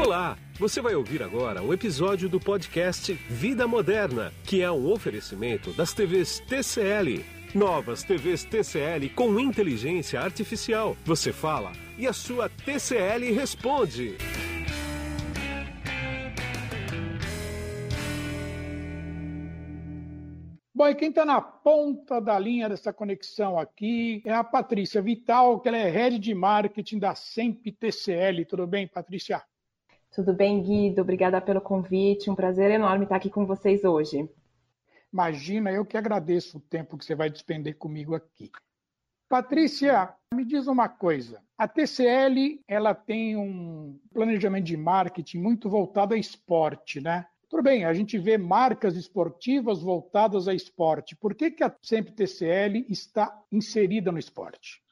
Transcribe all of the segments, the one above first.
Olá! Você vai ouvir agora um episódio do podcast Vida Moderna, que é um oferecimento das TVs TCL. Novas TVs TCL com inteligência artificial. Você fala e a sua TCL responde. Bom, e quem está na ponta da linha dessa conexão aqui é a Patrícia Vital, que ela é head de marketing da SEMP TCL. Tudo bem, Patrícia? Tudo bem, Guido? Obrigada pelo convite. Um prazer enorme estar aqui com vocês hoje. Imagina, eu que agradeço o tempo que você vai despender comigo aqui. Patrícia, me diz uma coisa. A TCL, ela tem um planejamento de marketing muito voltado a esporte, né? Tudo bem, a gente vê marcas esportivas voltadas a esporte. Por que, que a Sempre TCL está inserida no esporte?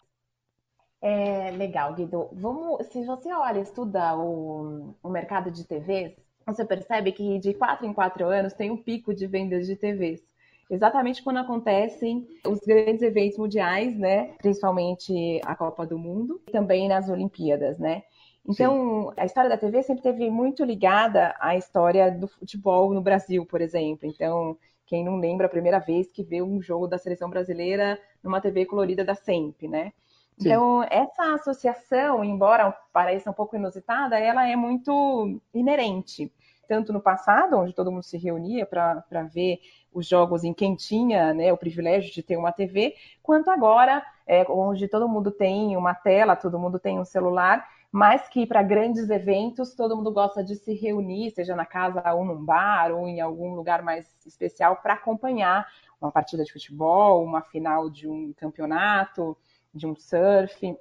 É legal, Guido. Vamos, se você olha, estuda o, o mercado de TVs, você percebe que de quatro em quatro anos tem um pico de vendas de TVs. Exatamente quando acontecem os grandes eventos mundiais, né? Principalmente a Copa do Mundo e também nas Olimpíadas, né? Então, Sim. a história da TV sempre teve muito ligada à história do futebol no Brasil, por exemplo. Então, quem não lembra a primeira vez que vê um jogo da seleção brasileira numa TV colorida da SEMP, né? Sim. Então, essa associação, embora pareça um pouco inusitada, ela é muito inerente. Tanto no passado, onde todo mundo se reunia para ver os jogos em quem tinha né, o privilégio de ter uma TV, quanto agora, é, onde todo mundo tem uma tela, todo mundo tem um celular, mas que para grandes eventos todo mundo gosta de se reunir, seja na casa ou num bar ou em algum lugar mais especial para acompanhar uma partida de futebol, uma final de um campeonato, de um surf.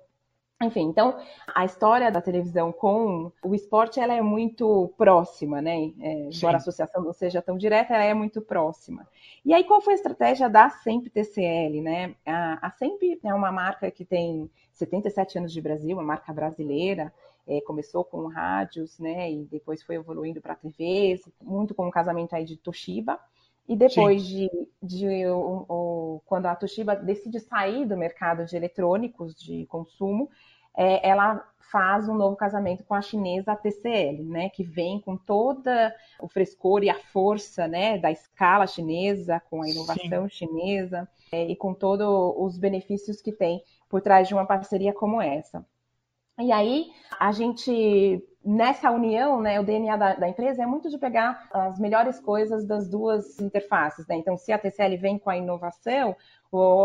Enfim, então a história da televisão com o esporte ela é muito próxima, né? É, embora a associação não seja tão direta, ela é muito próxima. E aí, qual foi a estratégia da Sempre TCL, né? A, a Sempre é uma marca que tem 77 anos de Brasil, uma marca brasileira, é, começou com rádios, né, e depois foi evoluindo para TVs, muito com o casamento aí de Toshiba. E depois Sim. de, de o, o, quando a Toshiba decide sair do mercado de eletrônicos de consumo, é, ela faz um novo casamento com a chinesa TCL, né, que vem com toda o frescor e a força, né, da escala chinesa, com a inovação Sim. chinesa é, e com todos os benefícios que tem por trás de uma parceria como essa. E aí, a gente, nessa união, né, o DNA da, da, empresa é muito de pegar as melhores coisas das duas interfaces. Né? Então, se a TCL vem com a inovação,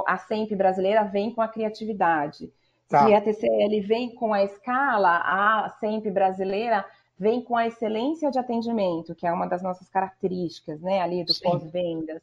a SEMP brasileira vem com a criatividade. Tá. Se a TCL vem com a escala, a SEMP brasileira vem com a excelência de atendimento, que é uma das nossas características, né, ali do pós-vendas.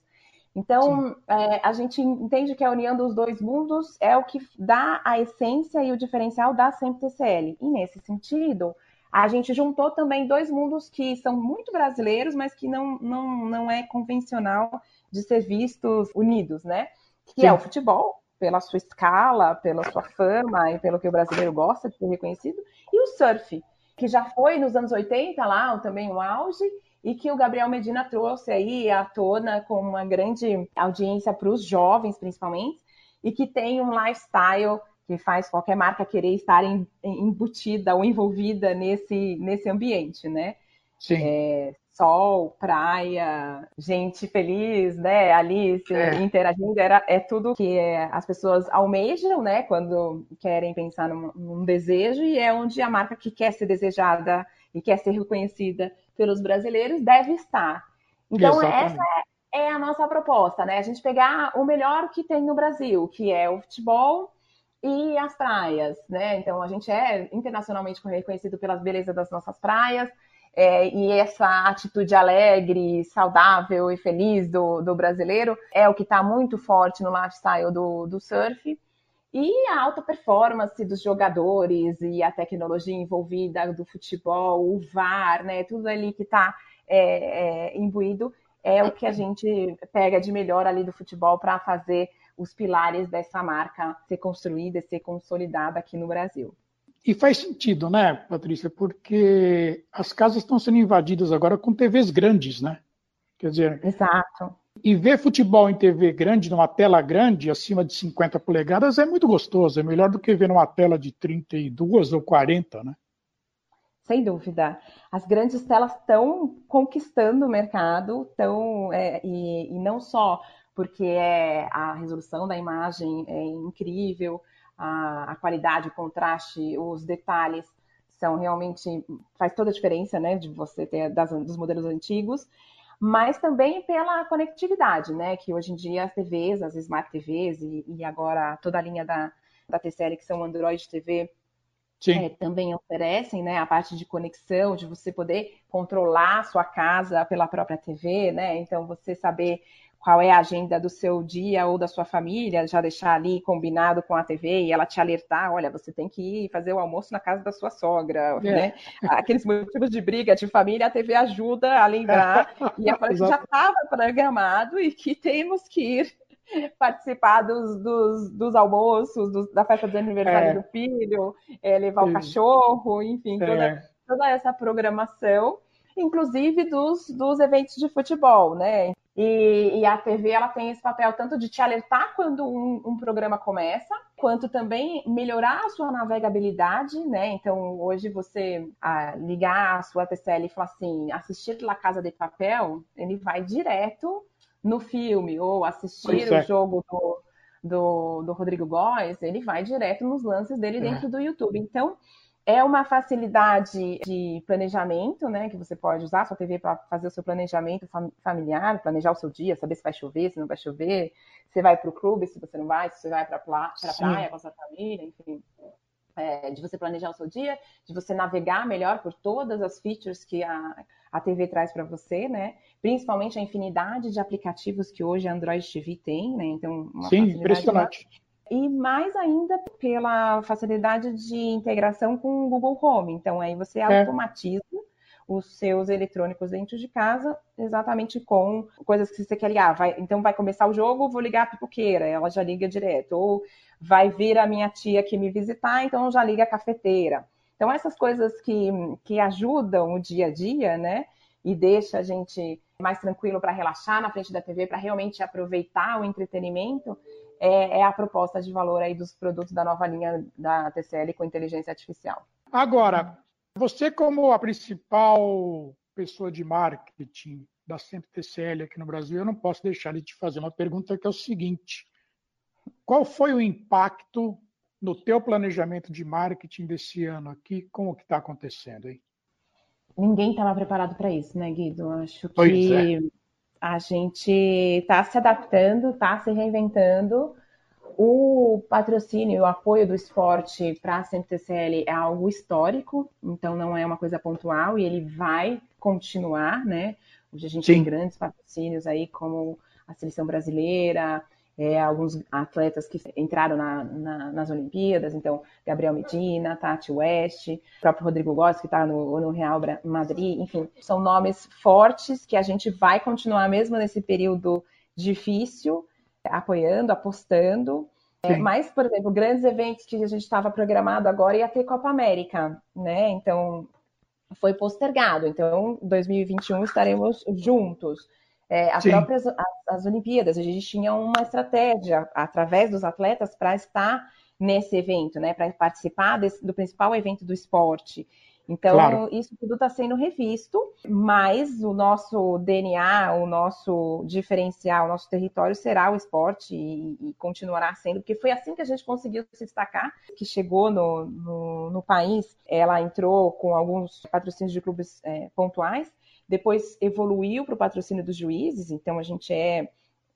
Então, é, a gente entende que a união dos dois mundos é o que dá a essência e o diferencial da SEMP TCL. E nesse sentido, a gente juntou também dois mundos que são muito brasileiros, mas que não, não, não é convencional de ser vistos unidos, né? Que Sim. é o futebol, pela sua escala, pela sua fama e pelo que o brasileiro gosta de ser reconhecido, e o surf, que já foi nos anos 80 lá também um auge, e que o Gabriel Medina trouxe aí à tona com uma grande audiência para os jovens, principalmente, e que tem um lifestyle que faz qualquer marca querer estar embutida ou envolvida nesse, nesse ambiente, né? Sim. É, sol, praia, gente feliz, né? Ali é. interagindo, era, é tudo que as pessoas almejam, né? Quando querem pensar num, num desejo, e é onde a marca que quer ser desejada e quer ser reconhecida pelos brasileiros deve estar. Então, Exatamente. essa é a nossa proposta, né? A gente pegar o melhor que tem no Brasil, que é o futebol e as praias, né? Então, a gente é internacionalmente reconhecido pelas belezas das nossas praias, é, e essa atitude alegre, saudável e feliz do, do brasileiro é o que está muito forte no lifestyle do, do surf. E a alta performance dos jogadores e a tecnologia envolvida do futebol, o VAR, né? Tudo ali que está é, é, imbuído é o que a gente pega de melhor ali do futebol para fazer os pilares dessa marca ser construída e ser consolidada aqui no Brasil. E faz sentido, né, Patrícia? Porque as casas estão sendo invadidas agora com TVs grandes, né? Quer dizer. Exato. E ver futebol em TV grande, numa tela grande, acima de 50 polegadas, é muito gostoso. É melhor do que ver numa tela de 32 ou 40, né? Sem dúvida. As grandes telas estão conquistando o mercado, tão, é, e, e, não só porque é, a resolução da imagem é incrível, a, a, qualidade, o contraste, os detalhes são realmente faz toda a diferença, né, de você ter das, dos modelos antigos, mas também pela conectividade, né, que hoje em dia as TVs, as Smart TVs e, e agora toda a linha da, da TCL que são Android TV é, também oferecem, né, a parte de conexão, de você poder controlar a sua casa pela própria TV, né? Então você saber qual é a agenda do seu dia ou da sua família, já deixar ali combinado com a TV e ela te alertar, olha, você tem que ir fazer o almoço na casa da sua sogra, é. né? Aqueles motivos de briga de família, a TV ajuda a lembrar e a já estava programado e que temos que ir participar dos, dos, dos almoços, dos, da festa de aniversário é. do filho, é, levar Sim. o cachorro, enfim, toda, é. toda essa programação, inclusive dos, dos eventos de futebol, né? E, e, a TV ela tem esse papel tanto de te alertar quando um, um, programa começa, quanto também melhorar a sua navegabilidade, né? Então, hoje você ah, ligar a sua TCL e falar assim, assistir La Casa de Papel, ele vai direto no filme ou assistir é. o jogo do, do, do, Rodrigo Góes, ele vai direto nos lances dele é. dentro do YouTube. Então, é uma facilidade de planejamento, né? Que você pode usar a sua TV para fazer o seu planejamento familiar, planejar o seu dia, saber se vai chover, se não vai chover, se vai para o clube, se você não vai, se você vai para a praia com a sua família, enfim é, de você planejar o seu dia, de você navegar melhor por todas as features que a, a TV traz para você, né? Principalmente a infinidade de aplicativos que hoje a Android TV tem, né? Então, uma Sim, impressionante. E mais ainda pela facilidade de integração com o Google Home. Então, aí você é. automatiza os seus eletrônicos dentro de casa, exatamente com coisas que você quer ligar. Vai, então vai começar o jogo, vou ligar a pipoqueira, ela já liga direto. Ou vai vir a minha tia aqui me visitar, então já liga a cafeteira. Então essas coisas que, que ajudam o dia a dia, né? E deixa a gente mais tranquilo para relaxar na frente da TV, para realmente aproveitar o entretenimento, é, é, a proposta de valor aí dos produtos da nova linha da TCL com inteligência artificial. Agora, você, como a principal pessoa de marketing da Sempre TCL aqui no Brasil, eu não posso deixar de te fazer uma pergunta que é o seguinte: qual foi o impacto no teu planejamento de marketing desse ano aqui com o que está acontecendo aí? Ninguém estava preparado para isso, né, Guido? Acho que é. A gente está se adaptando, está se reinventando o patrocínio, o apoio do esporte para a CMTCL é algo histórico, então não é uma coisa pontual e ele vai continuar, né? Hoje a gente Sim. tem grandes patrocínios aí, como a seleção brasileira, é, alguns atletas que entraram na, na, nas Olimpíadas, então Gabriel Medina, Tati West, o próprio Rodrigo Góes, que está no, no, Real Madrid, enfim, são nomes fortes que a gente vai continuar mesmo nesse período difícil, apoiando, apostando. É, mas, por exemplo, grandes eventos que a gente estava programado agora ia ter Copa América, né? Então foi postergado. Então, 2021 estaremos juntos. É, as Sim. próprias as, as Olimpíadas, a gente tinha uma estratégia através dos atletas para estar nesse evento, né? Para participar desse, do principal evento do esporte. Então, claro. isso tudo está sendo revisto, mas o nosso DNA, o nosso diferencial, o nosso território será o esporte e, e continuará sendo, porque foi assim que a gente conseguiu se destacar, que chegou no, no, no país, ela entrou com alguns patrocínios de clubes é, pontuais, depois evoluiu para o patrocínio dos juízes, então a gente é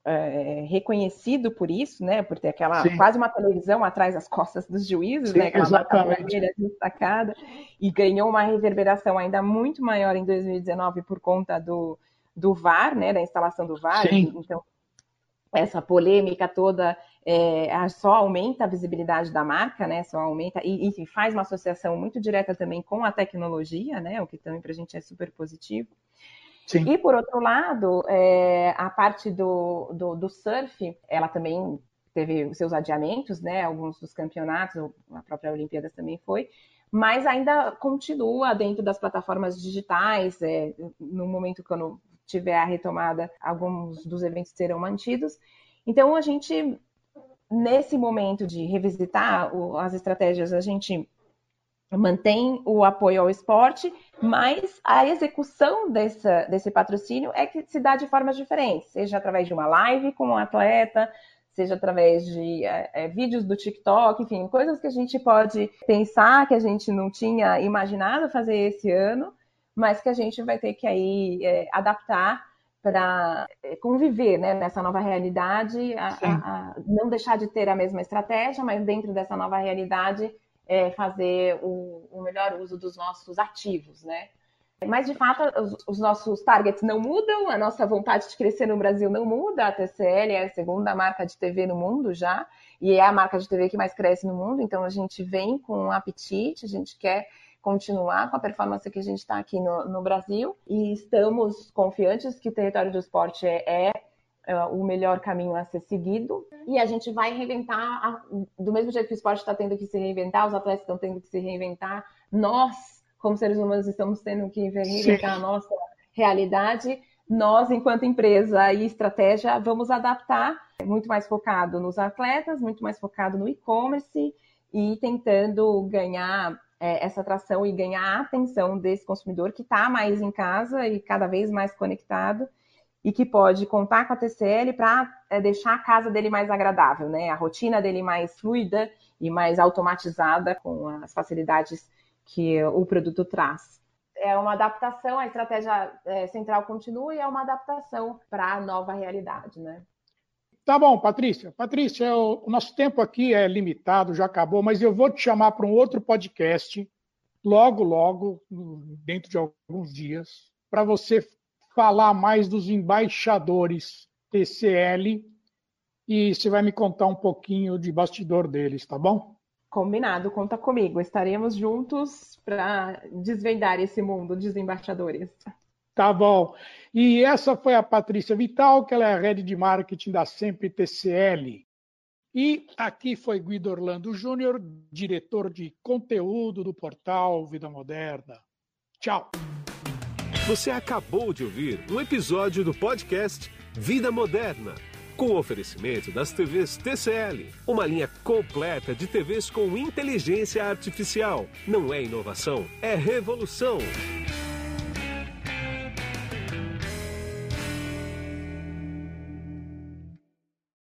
é, reconhecido por isso, né? Por ter aquela Sim. quase uma televisão atrás das costas dos juízes, Sim, né? Aquela exatamente. destacada e ganhou uma reverberação ainda muito maior em 2019 por conta do, do VAR, né? Da instalação do VAR. Sim. Então essa polêmica toda é, só aumenta a visibilidade da marca, né? Só aumenta e enfim faz uma associação muito direta também com a tecnologia, né? O que também para a gente é super positivo. Sim. E, por outro lado, é, a parte do, do, do, surf, ela também teve os seus adiamentos, né? Alguns dos campeonatos, a própria Olimpíadas também foi, mas ainda continua dentro das plataformas digitais. É, no momento quando tiver a retomada, alguns dos eventos serão mantidos. Então, a gente, nesse momento de revisitar as estratégias, a gente mantém o apoio ao esporte, mas a execução dessa, desse patrocínio é que se dá de formas diferentes, seja através de uma live com um atleta, seja através de é, é, vídeos do TikTok, enfim, coisas que a gente pode pensar que a gente não tinha imaginado fazer esse ano, mas que a gente vai ter que aí é, adaptar para é, conviver né, nessa nova realidade, a, a, a não deixar de ter a mesma estratégia, mas dentro dessa nova realidade é, fazer o, melhor uso dos nossos ativos, né? Mas, de fato, os, os, nossos targets não mudam, a nossa vontade de crescer no Brasil não muda. A TCL é a segunda marca de TV no mundo já, e é a marca de TV que mais cresce no mundo. Então, a gente vem com um apetite, a gente quer continuar com a performance que a gente está aqui no, no, Brasil e estamos confiantes que o território do esporte é, é é, o melhor caminho a ser seguido. E a gente vai reinventar, do mesmo jeito que o esporte está tendo que se reinventar, os atletas estão tendo que se reinventar, nós, como seres humanos, estamos tendo que reinventar Sim. a nossa realidade. Nós, enquanto empresa e estratégia, vamos adaptar muito mais focado nos atletas, muito mais focado no e-commerce e tentando ganhar é, essa atração e ganhar a atenção desse consumidor que está mais em casa e cada vez mais conectado e que pode contar com a TCL para é, deixar a casa dele mais agradável, né? A rotina dele mais fluida e mais automatizada com as facilidades que o produto traz. É uma adaptação, a estratégia é, central continua e é uma adaptação para a nova realidade, né? Tá bom, Patrícia. Patrícia, o nosso tempo aqui é limitado, já acabou, mas eu vou te chamar para um outro podcast logo, logo, dentro de alguns dias, para você falar mais dos embaixadores TCL e você vai me contar um pouquinho de bastidor deles, tá bom? Combinado, conta comigo. Estaremos juntos para desvendar esse mundo dos embaixadores. Tá bom. E essa foi a Patrícia Vital, que ela é a rede de marketing da Sempre TCL. E aqui foi Guido Orlando Júnior, diretor de conteúdo do portal Vida Moderna. Tchau. Você acabou de ouvir um episódio do podcast Vida Moderna, com oferecimento das TVs TCL, uma linha completa de TVs com inteligência artificial. Não é inovação, é revolução.